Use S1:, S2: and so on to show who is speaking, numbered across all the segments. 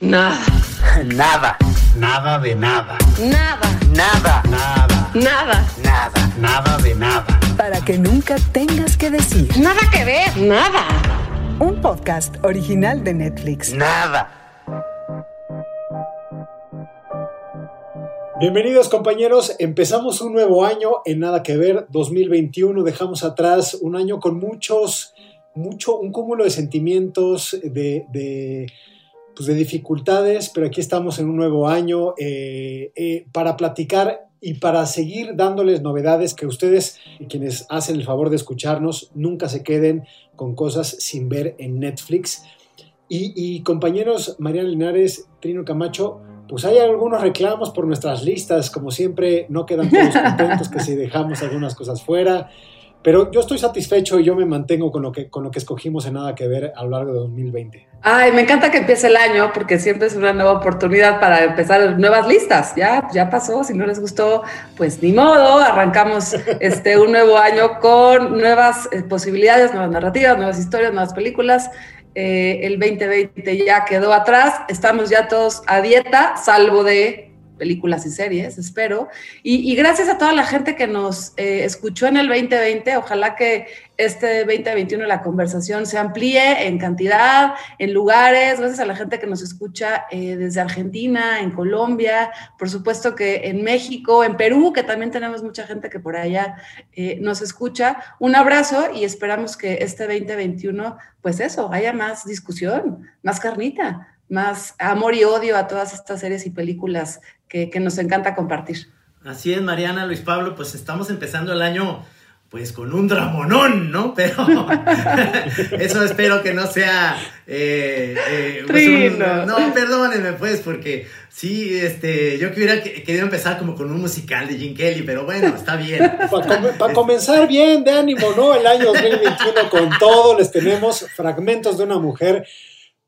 S1: Nada.
S2: Nada.
S3: Nada de nada.
S1: Nada.
S2: Nada.
S3: Nada.
S1: Nada.
S2: Nada.
S3: Nada de nada.
S4: Para que nunca tengas que decir.
S1: Nada que ver. Nada.
S4: Un podcast original de Netflix.
S2: Nada.
S5: Bienvenidos compañeros, empezamos un nuevo año en Nada que Ver 2021, dejamos atrás un año con muchos, mucho, un cúmulo de sentimientos, de, de, pues de dificultades, pero aquí estamos en un nuevo año eh, eh, para platicar y para seguir dándoles novedades que ustedes, quienes hacen el favor de escucharnos, nunca se queden con cosas sin ver en Netflix. Y, y compañeros, Mariana Linares, Trino Camacho, pues hay algunos reclamos por nuestras listas, como siempre, no quedan todos contentos que si dejamos algunas cosas fuera, pero yo estoy satisfecho y yo me mantengo con lo que, con lo que escogimos en Nada que Ver a lo largo de 2020.
S6: Ay, me encanta que empiece el año porque siempre es una nueva oportunidad para empezar nuevas listas. Ya, ya pasó, si no les gustó, pues ni modo, arrancamos este, un nuevo año con nuevas eh, posibilidades, nuevas narrativas, nuevas historias, nuevas películas. Eh, el 2020 ya quedó atrás, estamos ya todos a dieta, salvo de películas y series, espero. Y, y gracias a toda la gente que nos eh, escuchó en el 2020, ojalá que este 2021 la conversación se amplíe en cantidad, en lugares, gracias a la gente que nos escucha eh, desde Argentina, en Colombia, por supuesto que en México, en Perú, que también tenemos mucha gente que por allá eh, nos escucha. Un abrazo y esperamos que este 2021, pues eso, haya más discusión, más carnita, más amor y odio a todas estas series y películas que, que, nos encanta compartir.
S7: Así es, Mariana, Luis Pablo, pues estamos empezando el año pues con un dramonón, ¿no? Pero eso espero que no sea... Eh, eh, pues un, no, perdónenme pues, porque sí, este, yo que hubiera querido empezar como con un musical de Jim Kelly, pero bueno, está bien.
S5: Para, com para comenzar bien, de ánimo, ¿no? El año 2021 con todo, les tenemos fragmentos de una mujer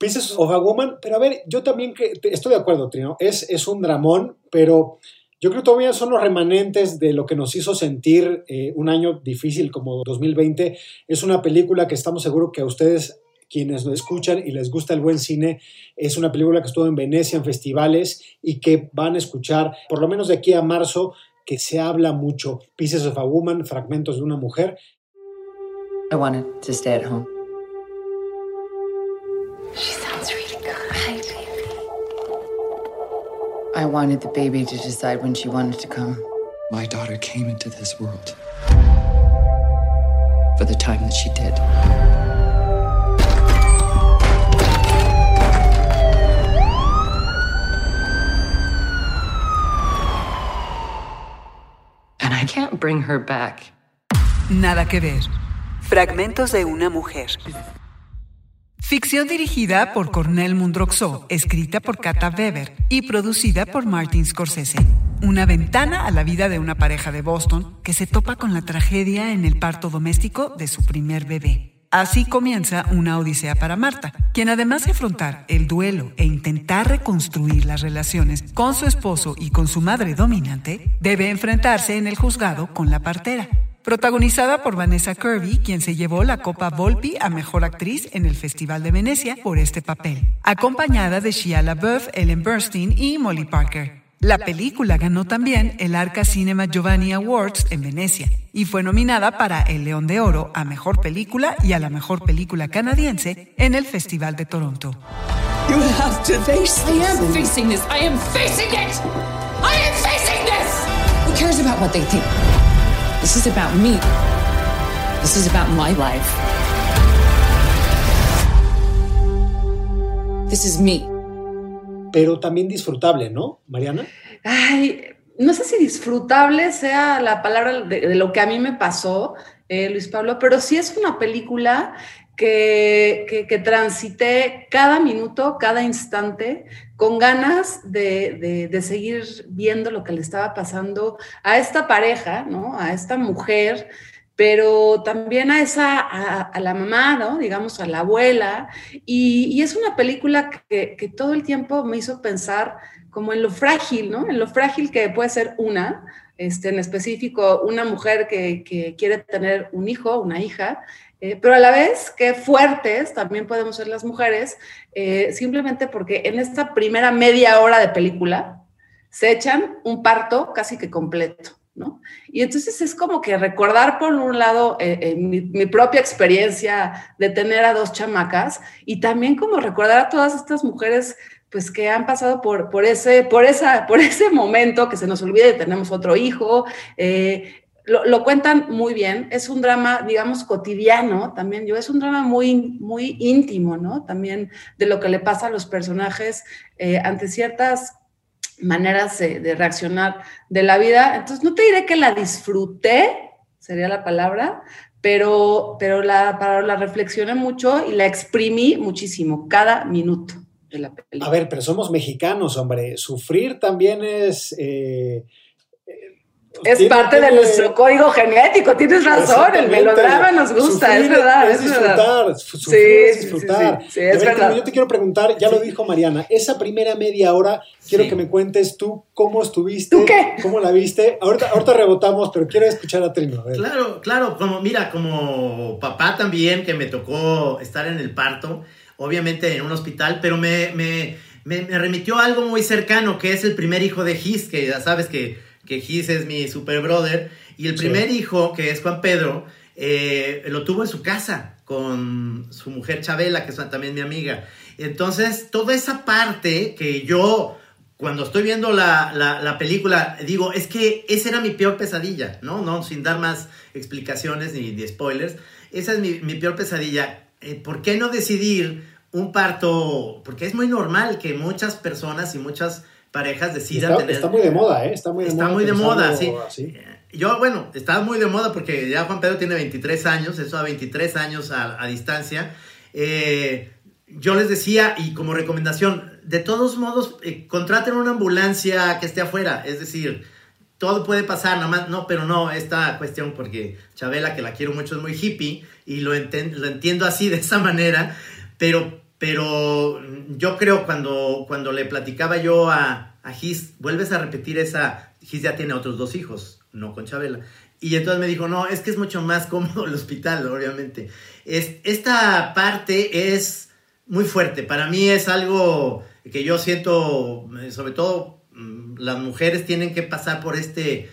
S5: Pieces of a Woman, pero a ver, yo también estoy de acuerdo, Trino, es, es un dramón, pero yo creo que todavía son los remanentes de lo que nos hizo sentir eh, un año difícil como 2020. Es una película que estamos seguros que a ustedes, quienes lo escuchan y les gusta el buen cine, es una película que estuvo en Venecia, en festivales, y que van a escuchar, por lo menos de aquí a marzo, que se habla mucho. Pieces of a Woman, fragmentos de una mujer.
S8: I wanted to stay at home.
S9: She sounds really good. Hi, baby.
S8: I wanted the baby to decide when she wanted to come.
S10: My daughter came into this world for the time that she did.
S8: And I can't bring her back.
S4: Nada que ver. Fragmentos de una mujer. Ficción dirigida por Cornel Mundroxó, escrita por Kata Weber y producida por Martin Scorsese. Una ventana a la vida de una pareja de Boston que se topa con la tragedia en el parto doméstico de su primer bebé. Así comienza una odisea para Marta, quien además de afrontar el duelo e intentar reconstruir las relaciones con su esposo y con su madre dominante, debe enfrentarse en el juzgado con la partera, protagonizada por Vanessa Kirby, quien se llevó la Copa Volpi a Mejor Actriz en el Festival de Venecia por este papel, acompañada de Shia LaBeouf, Ellen Burstyn y Molly Parker. La película ganó también el Arca Cinema Giovanni Awards en Venecia y fue nominada para el León de Oro a Mejor Película y a la Mejor Película Canadiense en el Festival de Toronto.
S11: You have to face
S9: I am facing this. I am facing it. I am facing this.
S11: Who cares about what they think? This is about me. This is about my life. This is me.
S5: Pero también disfrutable, ¿no, Mariana?
S6: Ay, no sé si disfrutable sea la palabra de, de lo que a mí me pasó, eh, Luis Pablo, pero sí es una película que, que, que, transité cada minuto, cada instante, con ganas de, de, seguir viendo lo que le estaba pasando a esta pareja, ¿no? A esta mujer pero también a esa, a, la mamá, ¿no? Digamos, a la abuela. Y, es una película que, que, todo el tiempo me hizo pensar como en lo frágil, ¿no? En lo frágil que puede ser una, este, en específico, una mujer que, que quiere tener un hijo, una hija, eh, pero a la vez qué fuertes también podemos ser las mujeres, eh, simplemente porque en esta primera media hora de película se echan un parto casi que completo. ¿No? Y entonces es como que recordar por un lado eh, mi, propia experiencia de tener a dos chamacas y también como recordar a todas estas mujeres pues que han pasado por, por, ese, por, esa, por ese momento que se nos olvide tenemos otro hijo. Eh, lo, cuentan muy bien, es un drama, digamos, cotidiano también, yo, es un drama muy, muy íntimo, ¿no? También de lo que le pasa a los personajes eh, ante ciertas maneras de reaccionar de la vida. Entonces, no te diré que la disfruté, sería la palabra, pero, pero la, para, la reflexioné mucho y la exprimí muchísimo, cada minuto.
S5: A ver, pero somos mexicanos, hombre. Sufrir también es... Eh,
S6: es parte de nuestro código genético, tienes razón, el melodrama nos gusta, es verdad.
S5: Es, disfrutar, sufrir sí, es disfrutar. Sí, es verdad. Yo te quiero preguntar, ya lo dijo Mariana, esa primera media hora, quiero que me cuentes tú cómo estuviste,
S6: ¿Tú qué?
S5: cómo la viste. Ahorita, ahorita rebotamos, pero quiero escuchar a Trino.
S7: Claro, claro, como mira, como papá también, que me tocó estar en el parto, obviamente en un hospital, pero me, me, me, remitió a algo muy cercano, que es el primer hijo de Gis, que ya sabes que, que Gis es mi super brother, y el primer hijo, que es Juan Pedro, eh, lo tuvo en su casa con su mujer Chabela, que es también mi amiga. Entonces, toda esa parte que yo, cuando estoy viendo la, la, película, digo, es que esa era mi peor pesadilla, ¿no? no Sin dar más explicaciones ni, ni spoilers. Esa es mi, mi peor pesadilla. Eh, ¿Por qué no decidir un parto, porque es muy normal que muchas personas y muchas parejas decidan
S5: está,
S7: tener...
S5: Está muy de moda, ¿eh? Está muy de
S7: está
S5: moda.
S7: Muy de moda sí. Eh, yo, bueno, está muy de moda porque ya Juan Pedro tiene 23 años, eso a 23 años a, distancia. Eh, yo les decía, y como recomendación, de todos modos, eh, contraten una ambulancia que esté afuera, es decir, todo puede pasar, nada más, no, pero no, esta cuestión, porque Chabela, que la quiero mucho, es muy hippie, y lo, lo entiendo así, de esa manera, pero pero yo creo cuando, cuando le platicaba yo a, a Gis, vuelves a repetir esa, Gis ya tiene otros dos hijos, no con Chabela. Y entonces me dijo, no, es que es mucho más cómodo el hospital, obviamente. Es, esta parte es muy fuerte. Para mí es algo que yo siento, sobre todo mm, las mujeres tienen que pasar por este,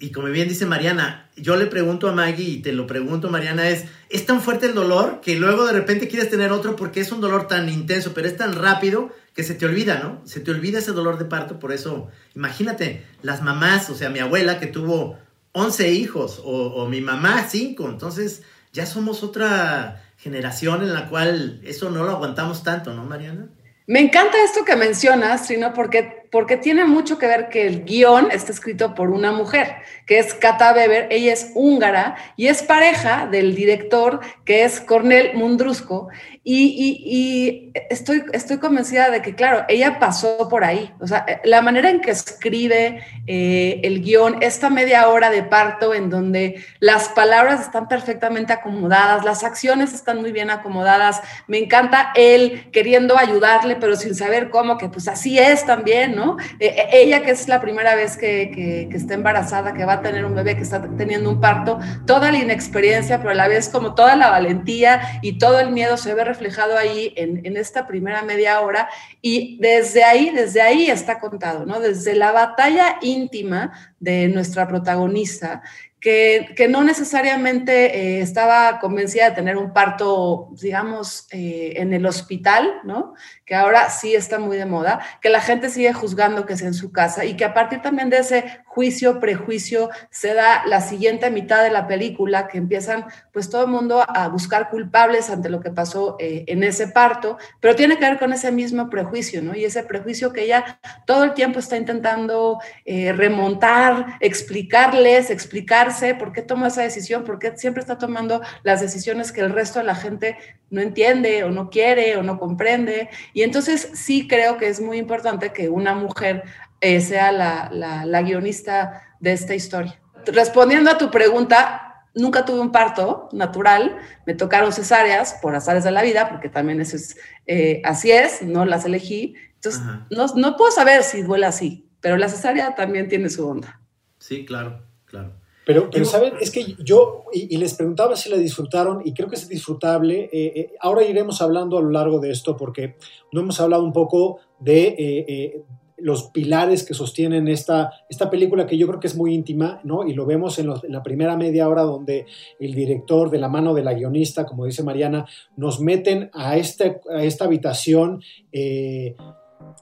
S7: y como bien dice Mariana, yo le pregunto a Maggie y te lo pregunto, Mariana, es, es tan fuerte el dolor que luego de repente quieres tener otro porque es un dolor tan intenso, pero es tan rápido que se te olvida, ¿no? Se te olvida ese dolor de parto, por eso, imagínate, las mamás, o sea, mi abuela que tuvo 11 hijos o, o mi mamá 5, entonces ya somos otra generación en la cual eso no lo aguantamos tanto, ¿no, Mariana?
S6: Me encanta esto que mencionas, sino porque porque tiene mucho que ver que el guion está escrito por una mujer, que es Kata Weber, ella es húngara y es pareja del director que es Cornel Mundrusco, y, estoy, estoy convencida de que, claro, ella pasó por ahí, o sea, la manera en que escribe eh, el guion, esta media hora de parto en donde las palabras están perfectamente acomodadas, las acciones están muy bien acomodadas, me encanta él queriendo ayudarle, pero sin saber cómo, que pues así es también, ¿no? Eh, eh, ella que es la primera vez que, está embarazada, que va a tener un bebé, que está teniendo un parto, toda la inexperiencia, pero a la vez como toda la valentía y todo el miedo se ve reflejado ahí en, en esta primera media hora y desde ahí, desde ahí está contado, ¿no? Desde la batalla íntima de nuestra protagonista, que, no necesariamente eh, estaba convencida de tener un parto, digamos, eh, en el hospital, ¿no? Que ahora sí está muy de moda, que la gente sigue juzgando que sea en su casa y que a partir también de ese juicio, prejuicio, se da la siguiente mitad de la película, que empiezan pues todo el mundo a buscar culpables ante lo que pasó eh, en ese parto, pero tiene que ver con ese mismo prejuicio, ¿no? Y ese prejuicio que ella todo el tiempo está intentando remontar, explicarles, explicarse por qué tomó esa decisión, por qué siempre está tomando las decisiones que el resto de la gente no entiende o no quiere o no comprende. Y entonces sí creo que es muy importante que una mujer eh, sea la, la, guionista de esta historia. Respondiendo a tu pregunta, nunca tuve un parto natural, me tocaron cesáreas por azares de la vida, porque también eso es, eh, así es, no las elegí. Entonces, no, no, puedo saber si duele así, pero la cesárea también tiene su onda.
S7: Sí, claro, claro.
S5: Pero, pero ¿saben? Es que yo, y, les preguntaba si la disfrutaron, y creo que es disfrutable. Eh, eh, ahora iremos hablando a lo largo de esto, porque no hemos hablado un poco de los pilares que sostienen esta, esta película que yo creo que es muy íntima, ¿no? Y lo vemos en, la primera media hora donde el director, de la mano de la guionista, como dice Mariana, nos meten a, este, a esta habitación eh,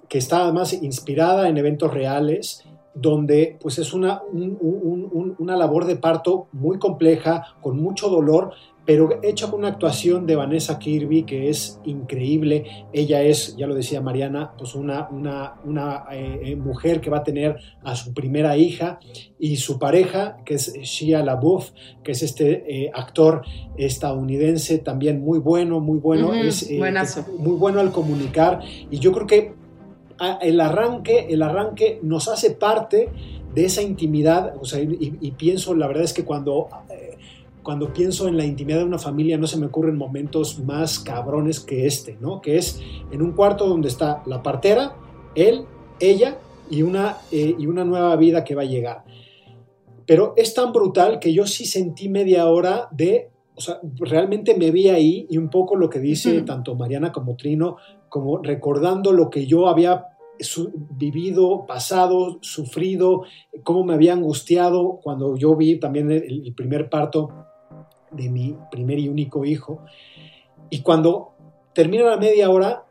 S5: que está además inspirada en eventos reales donde pues es una, una labor de parto muy compleja, con mucho dolor, pero hecha con una actuación de Vanessa Kirby que es increíble. Ella es, ya lo decía Mariana, pues una, una, eh, eh, mujer que va a tener a su primera hija y su pareja, que es Shia LaBeouf, que es este eh, actor estadounidense también muy bueno, muy bueno, es muy bueno al comunicar. Y yo creo que ah, el arranque, el arranque nos hace parte de esa intimidad, o sea, y, y pienso, la verdad es que cuando cuando pienso en la intimidad de una familia no se me ocurren momentos más cabrones que este, ¿no? Que es en un cuarto donde está la partera, él, ella y una, eh, y una nueva vida que va a llegar. Pero es tan brutal que yo sí sentí media hora de, o sea, realmente me vi ahí y un poco lo que dice tanto Mariana como Trino, como recordando lo que yo había vivido, pasado, sufrido, cómo me había angustiado cuando yo vi también el primer parto de mi primer y único hijo. Y cuando termina la media hora,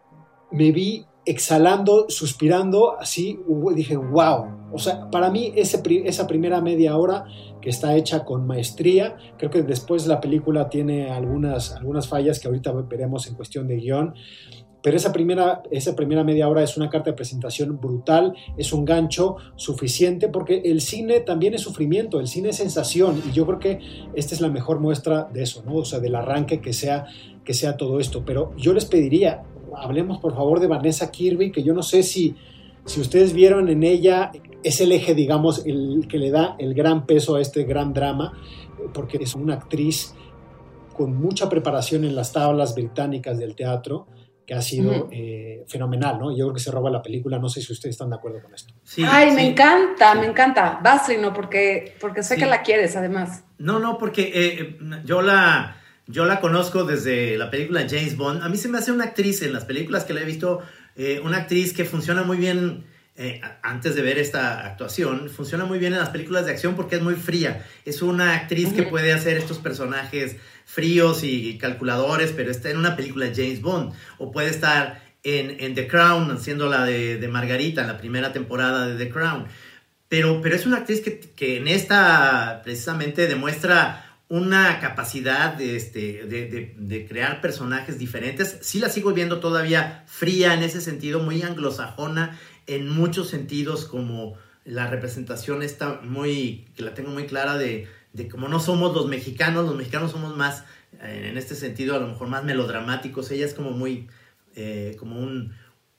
S5: me vi exhalando, suspirando, así, dije, wow. O sea, para mí ese, esa primera media hora que está hecha con maestría, creo que después la película tiene algunas, algunas fallas que ahorita veremos en cuestión de guion, pero esa primera, esa primera media hora es una carta de presentación brutal, es un gancho suficiente, porque el cine también es sufrimiento, el cine es sensación, y yo creo que esta es la mejor muestra de eso, ¿no? O sea, del arranque que sea, que sea todo esto. Pero yo les pediría, hablemos por favor de Vanessa Kirby, que yo no sé si, si ustedes vieron en ella, es el eje, digamos, el que le da el gran peso a este gran drama, porque es una actriz con mucha preparación en las tablas británicas del teatro, que ha sido eh, fenomenal, ¿no? Yo creo que se roba la película, no sé si ustedes están de acuerdo con esto.
S6: Ay, me encanta, me encanta. Vas, no, porque, porque sé que la quieres, además.
S7: No, no, porque eh, yo la... Yo la conozco desde la película James Bond. A mí se me hace una actriz en las películas que la he visto, eh, una actriz que funciona muy bien antes de ver esta actuación, funciona muy bien en las películas de acción porque es muy fría. Es una actriz que puede hacer estos personajes fríos y calculadores, pero está en una película de James Bond. O puede estar en, The Crown, haciendo la de, Margarita, en la primera temporada de The Crown. Pero, pero es una actriz que, en esta precisamente demuestra una capacidad de, este, de, crear personajes diferentes. Sí la sigo viendo todavía fría en ese sentido, muy anglosajona en muchos sentidos, como la representación está muy, que la tengo muy clara de, de como no somos los mexicanos, los mexicanos somos más, eh, en este sentido, a lo mejor más melodramáticos, ella es como muy, eh, como un,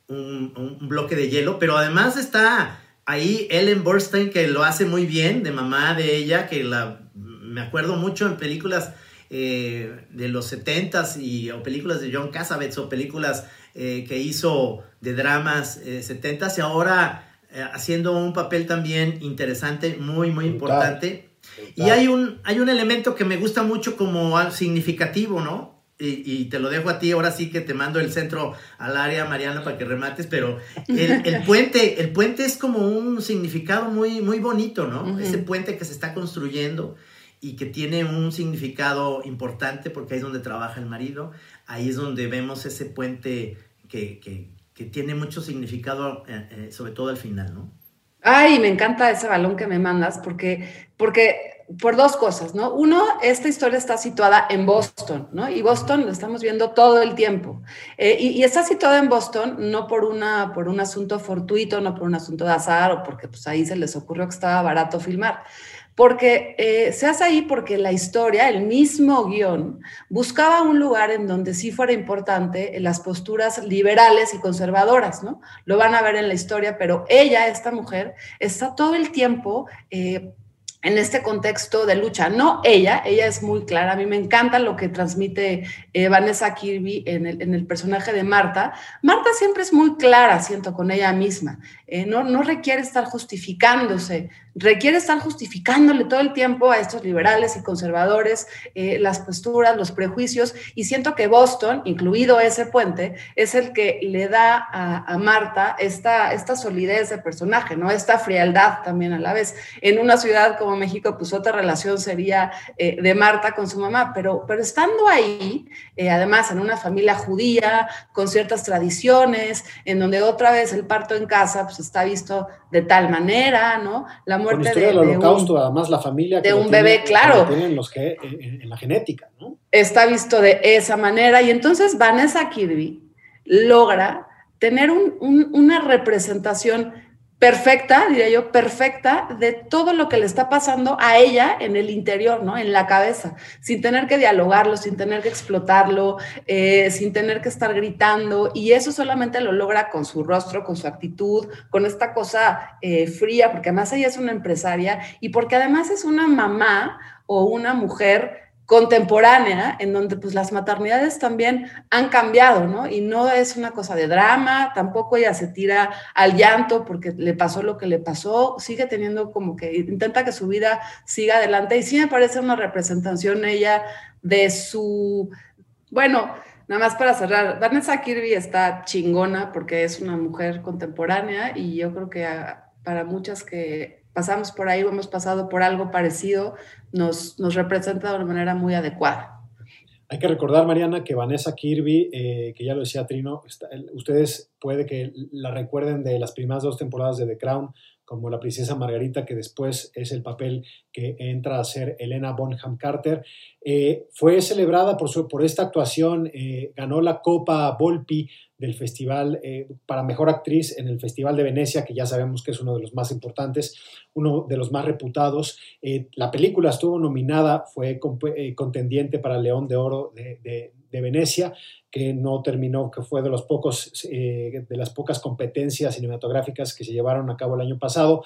S7: un, bloque de hielo, pero además está ahí Ellen Burstyn que lo hace muy bien, de mamá de ella, que la, me acuerdo mucho en películas eh, de los 70s y, o películas de John Cassavetes o películas que hizo de dramas 70s y ahora haciendo un papel también interesante, muy, muy importante. Y hay un, hay un elemento que me gusta mucho como significativo, ¿no? Y, te lo dejo a ti, ahora sí que te mando el centro al área, Mariana, para que remates, pero el, puente, el puente es como un significado muy, muy bonito, ¿no? Ese puente que se está construyendo y que tiene un significado importante porque ahí es donde trabaja el marido, ahí es donde vemos ese puente que, que, que tiene mucho significado, eh, eh, sobre todo al final, ¿no?
S6: Ay, me encanta ese balón que me mandas porque, porque por dos cosas, ¿no? Uno, esta historia está situada en Boston, ¿no? Y Boston lo estamos viendo todo el tiempo. Eh, y, está situada en Boston no por, una, por un asunto fortuito, no por un asunto de azar o porque pues ahí se les ocurrió que estaba barato filmar, porque eh, se hace ahí porque la historia, el mismo guion, buscaba un lugar en donde sí fuera importante las posturas liberales y conservadoras, ¿no? Lo van a ver en la historia, pero ella, esta mujer, está todo el tiempo... Eh, en este contexto de lucha. No ella, ella es muy clara. A mí me encanta lo que transmite eh, Vanessa Kirby en el, en el, personaje de Marta. Marta siempre es muy clara, siento, con ella misma. Eh, no, no requiere estar justificándose, requiere estar justificándole todo el tiempo a estos liberales y conservadores eh, las posturas, los prejuicios. Y siento que Boston, incluido ese puente, es el que le da a, a Marta esta, esta solidez de personaje, ¿no? Esta frialdad también a la vez. En una ciudad como México, pues otra relación sería eh, de Marta con su mamá, pero, pero estando ahí, eh, además en una familia judía, con ciertas tradiciones, en donde otra vez el parto en casa pues está visto de tal manera, ¿no?
S5: La muerte de, del holocausto, además la familia
S6: de un bebé, claro,
S5: tienen los que, en, en la genética, ¿no?
S6: Está visto de esa manera y entonces Vanessa Kirby logra tener un, un, una representación perfecta, diría yo, perfecta de todo lo que le está pasando a ella en el interior, ¿no? En la cabeza, sin tener que dialogarlo, sin tener que explotarlo, eh, sin tener que estar gritando. Y eso solamente lo logra con su rostro, con su actitud, con esta cosa eh, fría, porque además ella es una empresaria y porque además es una mamá o una mujer contemporánea, en donde pues las maternidades también han cambiado, ¿no? Y no es una cosa de drama, tampoco ella se tira al llanto porque le pasó lo que le pasó, sigue teniendo como que intenta que su vida siga adelante y sí me parece una representación ella de su, bueno, nada más para cerrar, Vanessa Kirby está chingona porque es una mujer contemporánea y yo creo que para muchas que pasamos por ahí o hemos pasado por algo parecido, nos, nos representa de una manera muy adecuada.
S5: Hay que recordar, Mariana, que Vanessa Kirby, eh, que ya lo decía Trino, ustedes puede que la recuerden de las primeras dos temporadas de The Crown, como la princesa Margarita, que después es el papel que entra a ser Elena Bonham Carter. Eh, fue celebrada por, su, por esta actuación, eh, ganó la Copa Volpi del festival eh, para mejor actriz en el Festival de Venecia, que ya sabemos que es uno de los más importantes, uno de los más reputados. La película estuvo nominada, fue contendiente para León de Oro de, de, de, Venecia, que no terminó, que fue de, los pocos, de las pocas competencias cinematográficas que se llevaron a cabo el año pasado.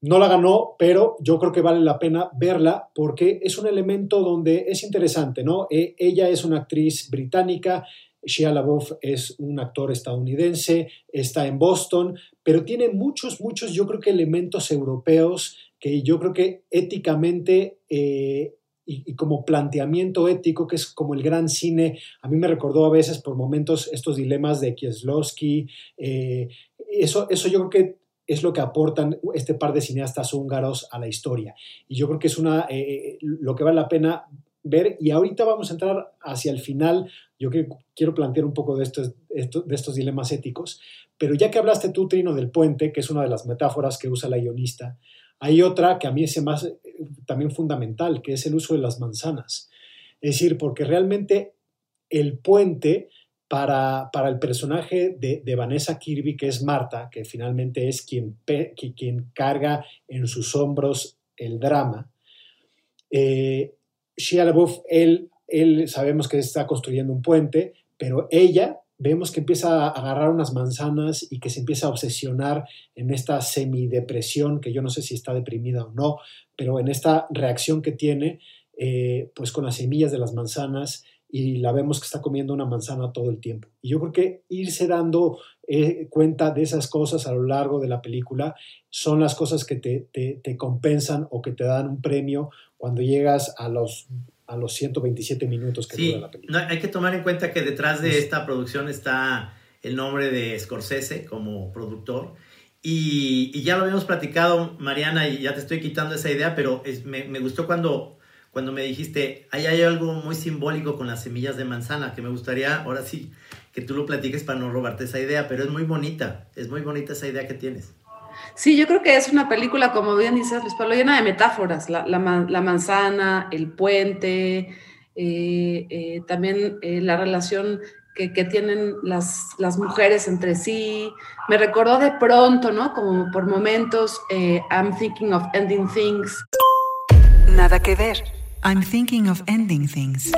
S5: No la ganó, pero yo creo que vale la pena verla porque es un elemento donde es interesante, ¿no? ella es una actriz británica, Shia LaBeouf es un actor estadounidense, está en Boston, pero tiene muchos, muchos, yo creo que elementos europeos que yo creo que éticamente eh, y, y, como planteamiento ético, que es como el gran cine, a mí me recordó a veces por momentos estos dilemas de Kieslowski, eh, eso, eso yo creo que es lo que aportan este par de cineastas húngaros a la historia. Y yo creo que es una, eh, lo que vale la pena ver. Y ahorita vamos a entrar hacia el final. Yo quiero plantear un poco de estos, de estos dilemas éticos. Pero ya que hablaste tú, Trino, del puente, que es una de las metáforas que usa la guionista, hay otra que a mí es más eh, también fundamental, que es el uso de las manzanas. Es decir, porque realmente el puente para, para el personaje de, de, Vanessa Kirby, que es Marta, que finalmente es quien, quien carga en sus hombros el drama, eh, Shia LaBeouf, él, él sabemos que está construyendo un puente, pero ella vemos que empieza a agarrar unas manzanas y que se empieza a obsesionar en esta semidepresión, que yo no sé si está deprimida o no, pero en esta reacción que tiene, eh, pues con las semillas de las manzanas y la vemos que está comiendo una manzana todo el tiempo. Y yo creo que irse dando eh, cuenta de esas cosas a lo largo de la película son las cosas que te, te, te compensan o que te dan un premio cuando llegas a los a los 127 minutos que
S7: sí,
S5: dura la película.
S7: No, hay que tomar en cuenta que detrás de esta producción está el nombre de Scorsese como productor. Y, y ya lo habíamos platicado, Mariana, y ya te estoy quitando esa idea, pero es, me, me, gustó cuando, cuando me dijiste, ahí hay algo muy simbólico con las semillas de manzana, que me gustaría, ahora sí, que tú lo platiques para no robarte esa idea, pero es muy bonita, es muy bonita esa idea que tienes.
S6: Sí, yo creo que es una película, como bien dices, Luis Pablo, llena de metáforas. La, la, la manzana, el puente, eh, eh, también eh, la relación que, que, tienen las, las mujeres entre sí. Me recordó de pronto, ¿no? Como por momentos, I'm thinking of ending things.
S4: Nada que ver. I'm thinking of ending things.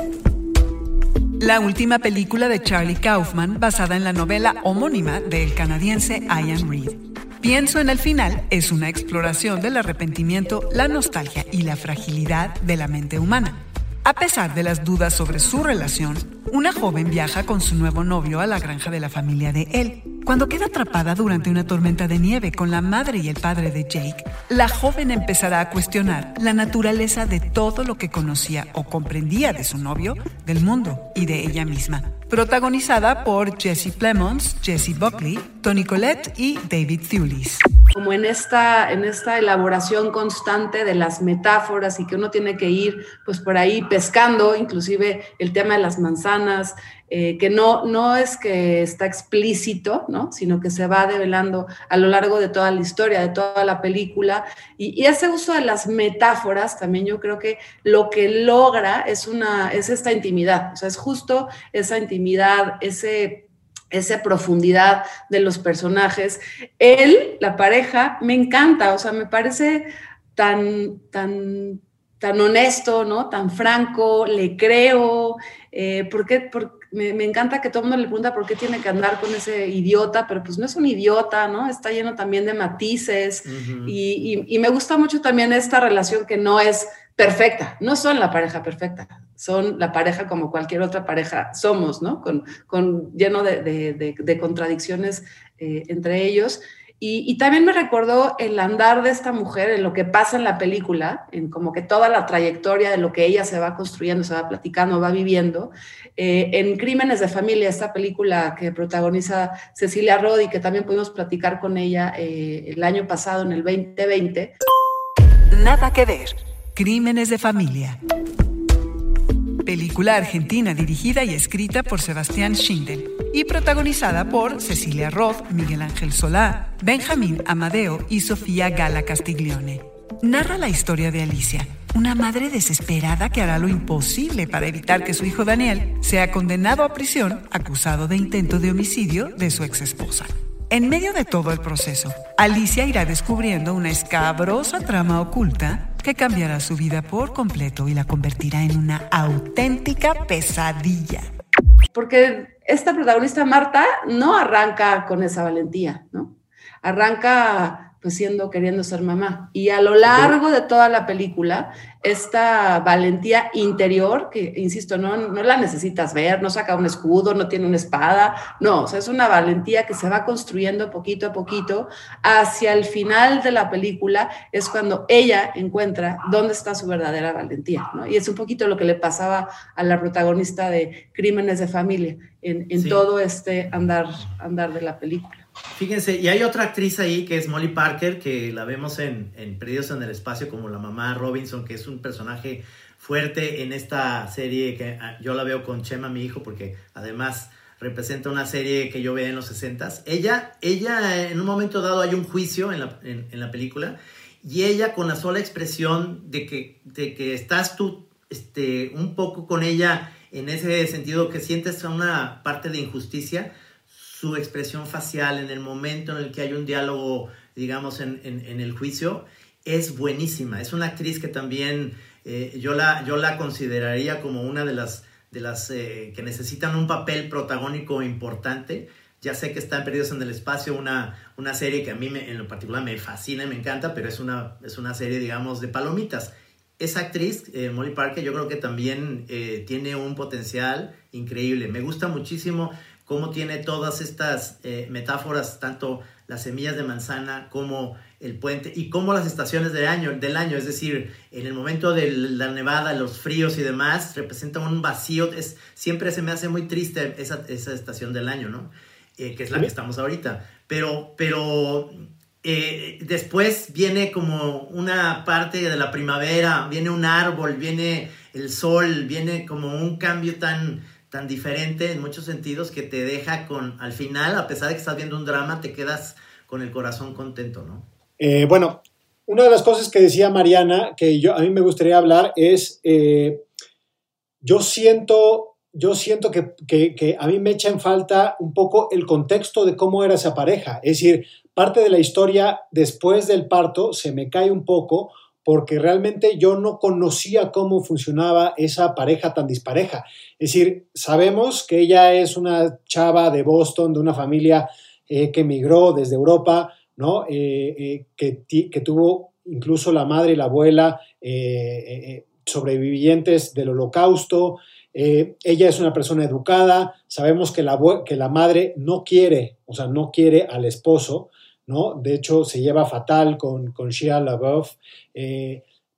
S4: La última película de Charlie Kaufman basada en la novela homónima del canadiense Ian Reid. Pienso en el final es una exploración del arrepentimiento, la nostalgia y la fragilidad de la mente humana. A pesar de las dudas sobre su relación, una joven viaja con su nuevo novio a la granja de la familia de él. Cuando queda atrapada durante una tormenta de nieve con la madre y el padre de Jake, la joven empezará a cuestionar la naturaleza de todo lo que conocía o comprendía de su novio, del mundo y de ella misma. Protagonizada por Jesse Plemons, Jesse Buckley, Tony Collette y David Thewlis.
S6: Como en esta, en esta elaboración constante de las metáforas y que uno tiene que ir pues por ahí pescando, inclusive el tema de las manzanas, eh, que no, no es que está explícito, ¿no? sino que se va develando a lo largo de toda la historia, de toda la película. Y, y, ese uso de las metáforas también yo creo que lo que logra es, una, es esta intimidad, o sea, es justo esa intimidad, ese esa profundidad de los personajes. Él, la pareja, me encanta, o sea, me parece tan, tan, tan honesto, ¿no? Tan franco, le creo, eh, porque, me, me, encanta que todo el mundo le pregunta por qué tiene que andar con ese idiota, pero pues no es un idiota, ¿no? Está lleno también de matices y, y, y me gusta mucho también esta relación que no es perfecta, no son la pareja perfecta, son la pareja como cualquier otra pareja somos, ¿no? Con, con lleno de, de, de, contradicciones eh, entre ellos. Y, también me recordó el andar de esta mujer, en lo que pasa en la película, en como que toda la trayectoria de lo que ella se va construyendo, se va platicando, va viviendo. Eh, en Crímenes de Familia, esta película que protagoniza Cecilia Rodi, que también pudimos platicar con ella eh, el año pasado, en el 2020.
S4: Nada que ver. Crímenes de Familia. Película argentina dirigida y escrita por Sebastián Schindel y protagonizada por Cecilia Roth, Miguel Ángel Solá, Benjamín Amadeo y Sofía Gala Castiglione. Narra la historia de Alicia, una madre desesperada que hará lo imposible para evitar que su hijo Daniel sea condenado a prisión acusado de intento de homicidio de su exesposa. En medio de todo el proceso, Alicia irá descubriendo una escabrosa trama oculta que cambiará su vida por completo y la convertirá en una auténtica pesadilla.
S6: Porque esta protagonista Marta no arranca con esa valentía, ¿no? Arranca pues siendo queriendo ser mamá. Y a lo largo de toda la película, esta valentía interior, que insisto, no, no la necesitas ver, no saca un escudo, no tiene una espada, no, o sea, es una valentía que se va construyendo poquito a poquito. Hacia el final de la película es cuando ella encuentra dónde está su verdadera valentía, ¿no? Y es un poquito lo que le pasaba a la protagonista de Crímenes de Familia en, en todo este andar, andar de la película.
S7: Fíjense, y hay otra actriz ahí que es Molly Parker, que la vemos en, en Perdidos en el Espacio como la mamá Robinson, que es un personaje fuerte en esta serie que ah, yo la veo con Chema, mi hijo, porque además representa una serie que yo veía en los 60 Ella, ella, en un momento dado hay un juicio en la, en, en la película y ella con la sola expresión de que, de que estás tú este, un poco con ella en ese sentido que sientes una parte de injusticia, su expresión facial en el momento en el que hay un diálogo, digamos, en, en, el juicio, es buenísima. Es una actriz que también eh, yo, la, yo la consideraría como una de las, de las eh, que necesitan un papel protagónico importante. Ya sé que está en Perdidos en el Espacio, una, una serie que a mí en lo particular me fascina y me encanta, pero es una, es una serie, digamos, de palomitas. Esa actriz, eh, Molly Parker, yo creo que también tiene un potencial increíble. Me gusta muchísimo cómo tiene todas estas eh, metáforas, tanto las semillas de manzana como el puente y como las estaciones del año, del año, es decir, en el momento de la nevada, los fríos y demás, representa un vacío, es, siempre se me hace muy triste esa, esa estación del año, ¿no? Eh, que es la que estamos ahorita, pero, pero eh, después viene como una parte de la primavera, viene un árbol, viene el sol, viene como un cambio tan tan diferente en muchos sentidos que te deja con, al final, a pesar de que estás viendo un drama, te quedas con el corazón contento, ¿no?
S5: Eh, bueno, una de las cosas que decía Mariana, que yo, a mí me gustaría hablar, es, eh, yo siento, yo siento que, que, que, a mí me echa en falta un poco el contexto de cómo era esa pareja. Es decir, parte de la historia después del parto se me cae un poco porque realmente yo no conocía cómo funcionaba esa pareja tan dispareja. Es decir, sabemos que ella es una chava de Boston, de una familia eh, que emigró desde Europa, ¿no? que, que, tuvo incluso la madre y la abuela sobrevivientes del holocausto. ella es una persona educada, sabemos que la, que la madre no quiere, o sea, no quiere al esposo, ¿no? De hecho, se lleva fatal con, con Shia LaBeouf.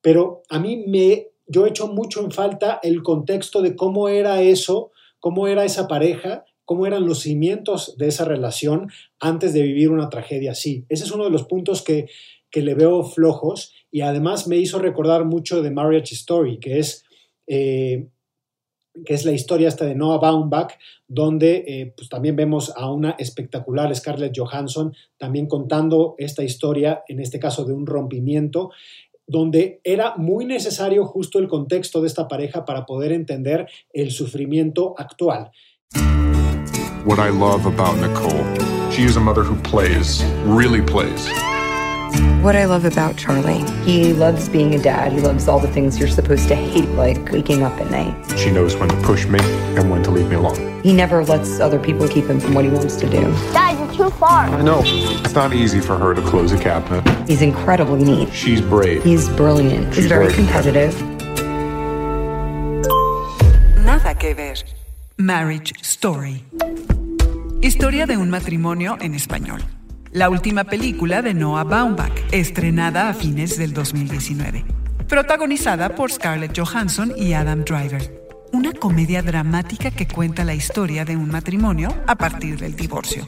S5: pero a mí me yo he hecho mucho en falta el contexto de cómo era eso, cómo era esa pareja, cómo eran los cimientos de esa relación antes de vivir una tragedia así. Ese es uno de los puntos que, le veo flojos y además me hizo recordar mucho de Marriage Story, que es, eh, que es la historia esta de Noah Baumbach, donde eh, pues también vemos a una espectacular Scarlett Johansson también contando esta historia, en este caso de un rompimiento, donde era muy necesario justo el contexto de esta pareja para poder entender el sufrimiento actual.
S2: What I love about Nicole, she is a mother who plays, really plays.
S12: What I love about Charlie, he loves being a dad. He loves all the things you're supposed to hate, like waking up at night.
S2: She knows when to push me and when to leave me alone.
S12: He never lets other people keep him from what he wants to do.
S13: Dad, you're too far.
S2: I know. It's not easy for her to close a cabinet.
S12: He's incredibly neat.
S2: She's brave.
S12: He's brilliant. She's He's very, very competitive.
S4: Nada que ver. Marriage Story. Historia de un matrimonio en español. La última película de Noah Baumbach, estrenada a fines del 2019, protagonizada por Scarlett Johansson y Adam Driver. Una comedia dramática que cuenta la historia de un matrimonio a partir del divorcio.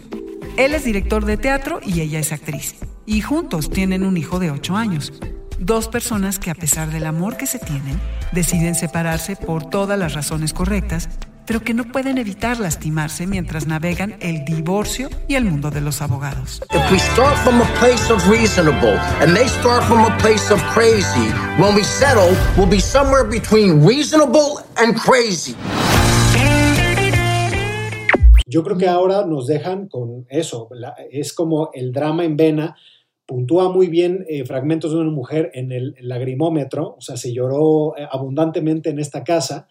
S4: Él es director de teatro y ella es actriz, y juntos tienen un hijo de 8 años. Dos personas que a pesar del amor que se tienen, deciden separarse por todas las razones correctas pero que no pueden evitar lastimarse mientras navegan el divorcio y el mundo de los abogados.
S14: If we start from a place of reasonable and they start from a place of crazy, when we settle, we'll be somewhere between reasonable and crazy.
S5: Yo creo que ahora nos dejan con eso, es como el drama en vena, puntúa muy bien eh, fragmentos de una mujer en el, el lagrimómetro, o sea, se lloró eh, abundantemente en esta casa,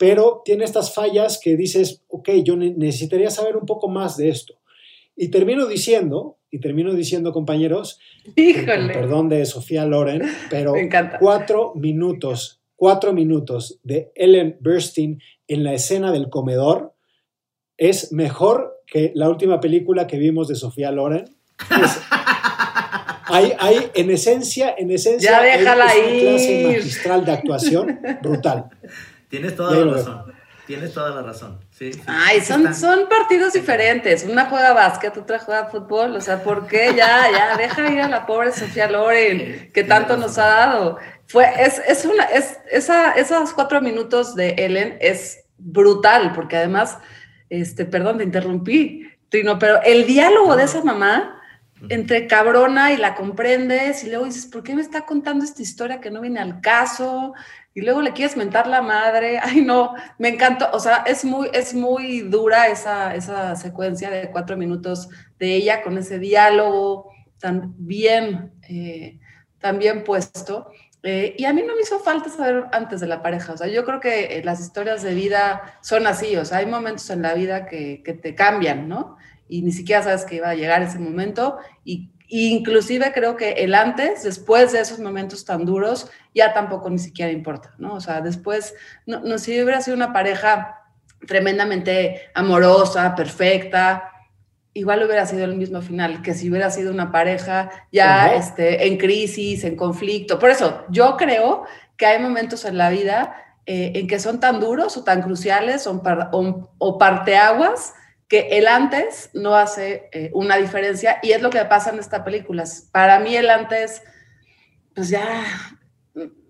S5: pero tiene estas fallas que dices, ok, yo necesitaría saber un poco más de esto. Y termino diciendo, y termino diciendo, compañeros, perdón de Sofía Loren, pero cuatro minutos, cuatro minutos de Ellen Burstyn en la escena del comedor es mejor que la última película que vimos de Sofía Loren. hay, hay, en esencia, en esencia,
S6: ya déjala
S5: es una clase magistral de actuación brutal.
S7: Tienes toda la razón. Tienes toda la razón. Sí,
S6: Ay, son, son partidos diferentes. Una juega básquet, otra juega fútbol. O sea, ¿por qué? Ya, ya, deja ir a la pobre Sofía Loren, que tanto nos ha dado. Fue, es, es una, es, esa, esos cuatro minutos de Ellen es brutal, porque además, este, perdón, te interrumpí, Trino, pero el diálogo de esa mamá entre cabrona y la comprendes y luego dices, ¿por qué me está contando esta historia que no viene al caso? Y luego le quieres mentar la madre, ay no, me encantó, o sea, es muy, es muy dura esa, esa secuencia de cuatro minutos de ella con ese diálogo tan bien, eh, tan bien puesto. Eh, y a mí no me hizo falta saber antes de la pareja, o sea, yo creo que eh, las historias de vida son así, o sea, hay momentos en la vida que, que te cambian, ¿no? Y ni siquiera sabes que iba a llegar ese momento y Inclusive creo que el antes, después de esos momentos tan duros, ya tampoco ni siquiera importa, ¿no? O sea, después, no, no si hubiera sido una pareja tremendamente amorosa, perfecta, igual hubiera sido el mismo final que si hubiera sido una pareja ya este, en crisis, en conflicto. Por eso, yo creo que hay momentos en la vida eh, en que son tan duros o tan cruciales o, o, o parteaguas que el antes no hace eh, una diferencia y es lo que pasa en esta película. Para mí el antes, pues ya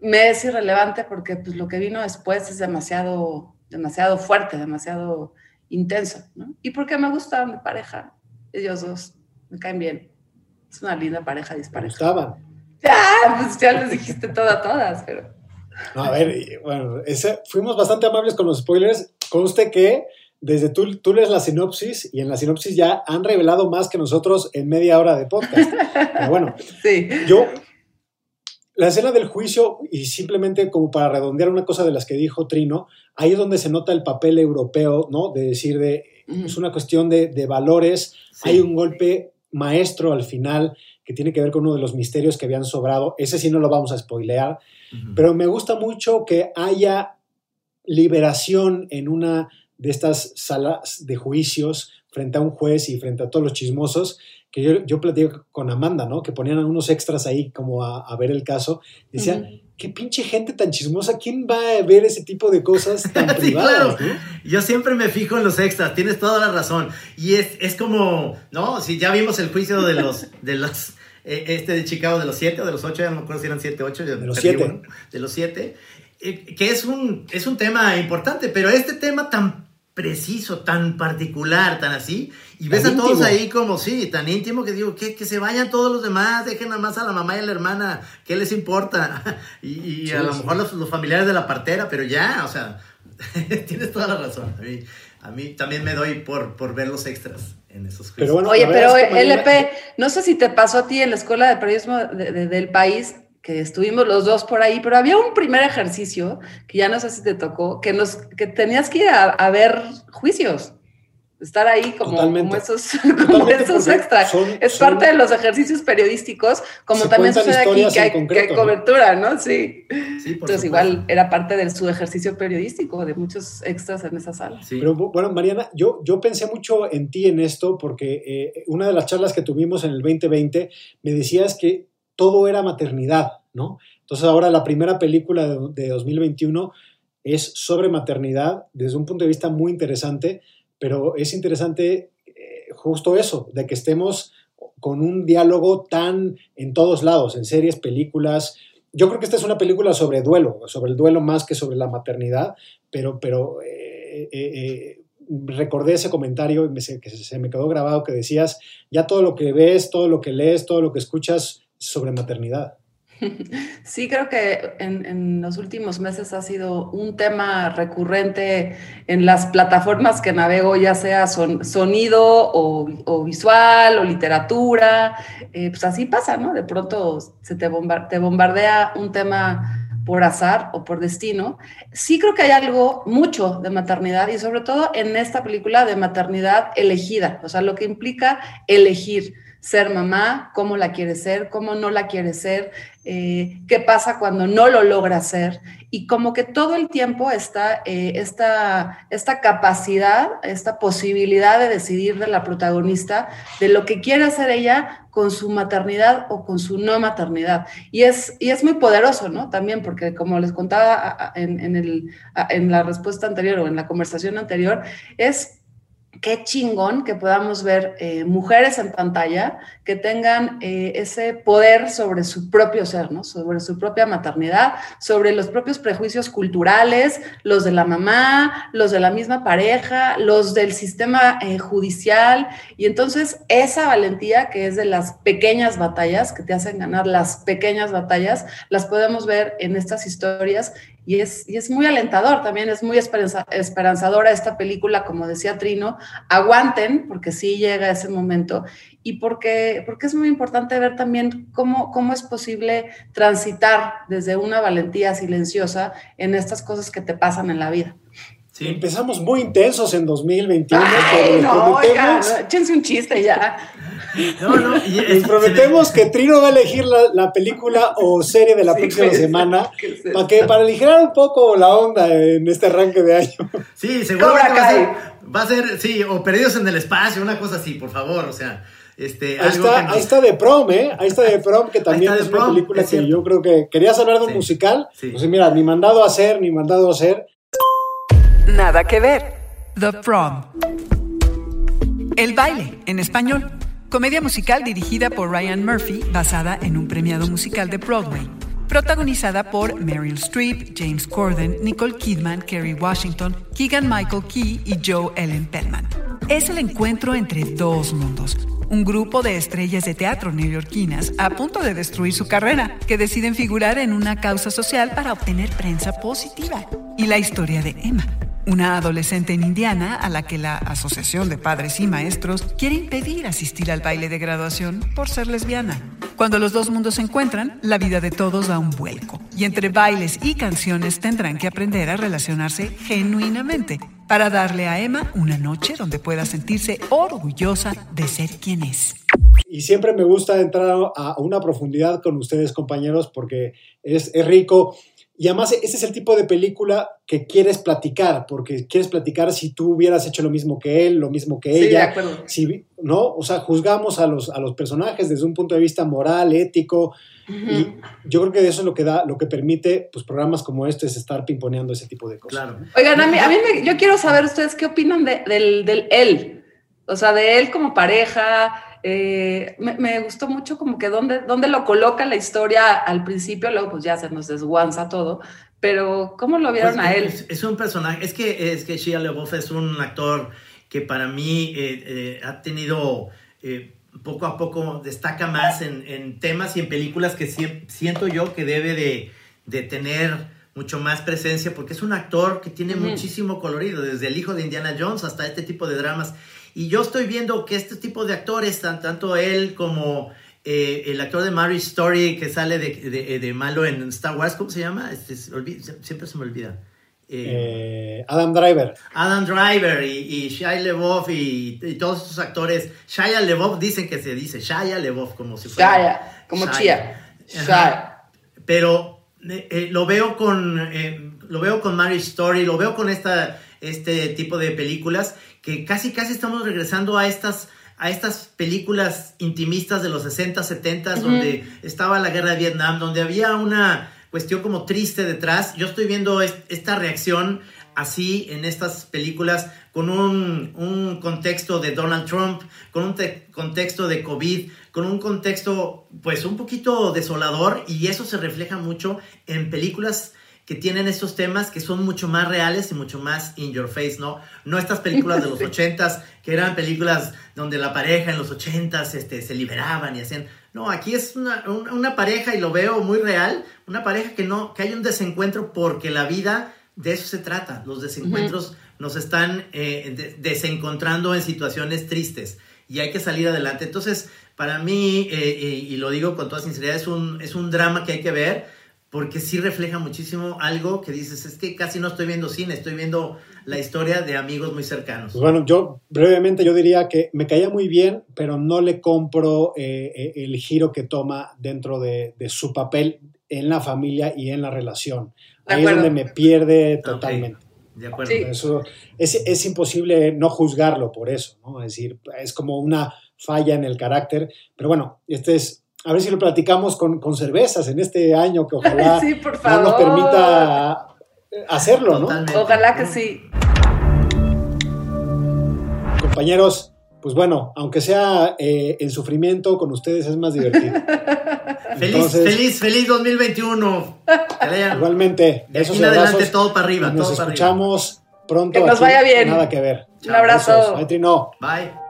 S6: me es irrelevante porque pues lo que vino después es demasiado, demasiado fuerte, demasiado intenso, ¿no? Y porque me gustan de pareja, ellos dos, me caen bien. Es una linda pareja dispareja.
S5: Me gustaban.
S6: Ya, pues ya les dijiste todo a todas, pero...
S5: No, a ver, bueno, ese, fuimos bastante amables con los spoilers. Conste que desde tú, tú lees la sinopsis y en la sinopsis ya han revelado más que nosotros en media hora de podcast. Pero bueno,
S6: sí.
S5: yo, la escena del juicio, y simplemente como para redondear una cosa de las que dijo Trino, ahí es donde se nota el papel europeo, ¿no? De decir, de, es una cuestión de, valores, hay un golpe maestro al final que tiene que ver con uno de los misterios que habían sobrado. Ese sí no lo vamos a spoilear, pero me gusta mucho que haya liberación en una de estas salas de juicios frente a un juez y frente a todos los chismosos, que yo, yo platicé con Amanda, ¿no? Que ponían unos extras ahí como a, ver el caso. Decía, qué pinche gente tan chismosa, ¿quién va a ver ese tipo de cosas tan privadas?
S7: Yo siempre me fijo en los extras, tienes toda la razón. Y es, es como, ¿no? Si ya vimos el juicio de los, de los, eh, este de Chicago de los siete o de los ocho, ya no me acuerdo si eran siete, ocho.
S5: De los siete.
S7: de los siete. Eh, que es un, es un tema importante, pero este tema tan preciso, tan particular, tan así, y ves a todos ahí como, sí, tan íntimo que digo, que, que se vayan todos los demás, dejen nada más a la mamá y a la hermana, ¿qué les importa? y, a lo mejor los, familiares de la partera, pero ya, o sea, tienes toda la razón. A mí, también me doy por, por ver los extras en esos
S6: pero Oye, pero LP, no sé si te pasó a ti en la escuela de periodismo del país, que estuvimos los dos por ahí, pero había un primer ejercicio que ya no sé si te tocó, que nos que tenías que ir a, ver juicios, estar ahí como, como esos, como esos extras. es parte de los ejercicios periodísticos, como también sucede aquí que hay, cobertura, ¿no? Sí. Entonces igual era parte de su ejercicio periodístico, de muchos extras en esa sala.
S5: Pero bueno, Mariana, yo, yo pensé mucho en ti en esto porque eh, una de las charlas que tuvimos en el 2020 me decías que todo era maternidad, ¿no? Entonces ahora la primera película de, 2021 es sobre maternidad desde un punto de vista muy interesante, pero es interesante eh, justo eso, de que estemos con un diálogo tan en todos lados, en series, películas. Yo creo que esta es una película sobre duelo, sobre el duelo más que sobre la maternidad, pero, pero eh, eh, recordé ese comentario que se me quedó grabado que decías, ya todo lo que ves, todo lo que lees, todo lo que escuchas sobre maternidad.
S6: Sí, creo que en, los últimos meses ha sido un tema recurrente en las plataformas que navego, ya sea son, sonido o, visual o literatura. Eh, pues así pasa, ¿no? De pronto se te, te bombardea un tema por azar o por destino. Sí creo que hay algo mucho de maternidad y sobre todo en esta película de maternidad elegida, o sea, lo que implica elegir ser mamá, cómo la quiere ser, cómo no la quiere ser, eh, qué pasa cuando no lo logra ser. Y como que todo el tiempo está eh, esta, esta capacidad, esta posibilidad de decidir de la protagonista de lo que quiere hacer ella con su maternidad o con su no maternidad. Y es, y es muy poderoso, ¿no? También porque como les contaba en, el, en la respuesta anterior o en la conversación anterior, es qué chingón que podamos ver eh, mujeres en pantalla que tengan eh, ese poder sobre su propio ser, ¿no? sobre su propia maternidad, sobre los propios prejuicios culturales, los de la mamá, los de la misma pareja, los del sistema eh, judicial. Y entonces esa valentía que es de las pequeñas batallas, que te hacen ganar las pequeñas batallas, las podemos ver en estas historias y es, y es muy alentador también, es muy esperanzadora esta película, como decía Trino, aguanten, porque sí llega ese momento, y porque, porque es muy importante ver también cómo, cómo es posible transitar desde una valentía silenciosa en estas cosas que te pasan en la vida.
S5: Sí. Empezamos muy intensos en 2021.
S6: Ay, no, oiga, échense un chiste ya.
S5: No, no, y prometemos que Trino va a elegir la, película o serie de la próxima semana para que para aligerar un poco la onda en este arranque de año.
S7: Sí, seguramente va a, ser, va a ser, sí, o Perdidos en el Espacio, una cosa así, por favor, o sea. Este,
S5: ahí, está, ahí está de prom, ¿eh? Ahí está de prom, que también es una película que yo creo que querías hablar de un musical. Pues mira, ni mandado a hacer, ni mandado a hacer.
S4: Nada que ver. The Prom. El baile, en español. Comedia musical dirigida por Ryan Murphy, basada en un premiado musical de Broadway. Protagonizada por Meryl Streep, James Corden, Nicole Kidman, Kerry Washington, Keegan Michael Key y Joe Ellen Pellman. Es el encuentro entre dos mundos. Un grupo de estrellas de teatro neoyorquinas a punto de destruir su carrera, que deciden figurar en una causa social para obtener prensa positiva. Y la historia de Emma, una adolescente en Indiana a la que la Asociación de Padres y Maestros quiere impedir asistir al baile de graduación por ser lesbiana. Cuando los dos mundos se encuentran, la vida de todos da un vuelco. Y entre bailes y canciones tendrán que aprender a relacionarse genuinamente para darle a Emma una noche donde pueda sentirse orgullosa de ser quien es.
S5: y siempre me gusta entrar a una profundidad con ustedes, compañeros, porque es, es rico. Y además, ese es el tipo de película que quieres platicar, porque quieres platicar si tú hubieras hecho lo mismo que él, lo mismo que ella. Si, ¿No? O sea, juzgamos a los, a los personajes desde un punto de vista moral, ético. Y yo creo que eso es lo que da, lo que permite, pues, programas como este es estar pimponeando ese tipo de cosas.
S7: Claro.
S6: Oigan, a mí, a mí me, yo quiero saber ustedes qué opinan de, del, del él. O sea, de él como pareja, eh, me, gustó mucho como que dónde, dónde lo coloca la historia al principio, luego pues ya se nos desguanza todo, pero ¿cómo lo vieron
S7: pues,
S6: a él?
S7: Es, un personaje, es que, es que Shia LaBeouf es un actor que para mí eh, eh, ha tenido poco a poco, destaca más en, temas y en películas que siento yo que debe de, de, tener mucho más presencia, porque es un actor que tiene muchísimo colorido, desde el hijo de Indiana Jones hasta este tipo de dramas. Y yo estoy viendo que este tipo de actores, tanto él como eh, el actor de Mary Story que sale de, de, malo en Star Wars, ¿cómo se llama? Este, siempre se me olvida.
S5: Eh, Adam Driver.
S7: Adam Driver y, y Shia LeBoff y, todos estos actores. Shia LeBoff dicen que se dice Shia LeBoff como si fuera.
S6: Shia, como Chia. Shia.
S7: Pero eh, lo veo con lo veo con Mary Story, lo veo con esta este tipo de películas que casi casi estamos regresando a estas a estas películas intimistas de los 60, 70, donde estaba la guerra de Vietnam, donde había una cuestión como triste detrás. Yo estoy viendo esta reacción así en estas películas con un, un contexto de Donald Trump, con un contexto de COVID, con un contexto pues un poquito desolador y eso se refleja mucho en películas que tienen estos temas que son mucho más reales y mucho más in your face, ¿no? No estas películas de los ochentas, que eran películas donde la pareja en los ochentas este, se liberaban y hacían... No, aquí es una, una, pareja y lo veo muy real, una pareja que no, que hay un desencuentro porque la vida de eso se trata. Los desencuentros nos están eh, desencontrando en situaciones tristes y hay que salir adelante. Entonces, para mí, eh, eh, y lo digo con toda sinceridad, es un, es un drama que hay que ver porque sí refleja muchísimo algo que dices, es que casi no estoy viendo cine, estoy viendo la historia de amigos muy cercanos.
S5: Pues bueno, yo brevemente yo diría que me caía muy bien, pero no le compro eh, eh, el giro que toma dentro de, su papel en la familia y en la relación. Ahí es donde me pierde totalmente.
S7: De acuerdo.
S5: Eso, es, es, imposible no juzgarlo por eso, ¿no? Es decir, es como una falla en el carácter, pero bueno, este es a ver si lo platicamos con, cervezas en este año, que ojalá no nos permita hacerlo, ¿no?
S6: Ojalá que sí.
S5: Compañeros, pues bueno, aunque sea eh, en sufrimiento, con ustedes es más divertido.
S7: feliz, feliz, feliz 2021.
S5: Igualmente.
S7: De aquí en adelante todo para arriba.
S5: Nos escuchamos pronto.
S6: Que nos vaya bien.
S5: Nada que ver.
S6: Un abrazo.
S7: Bye.
S4: para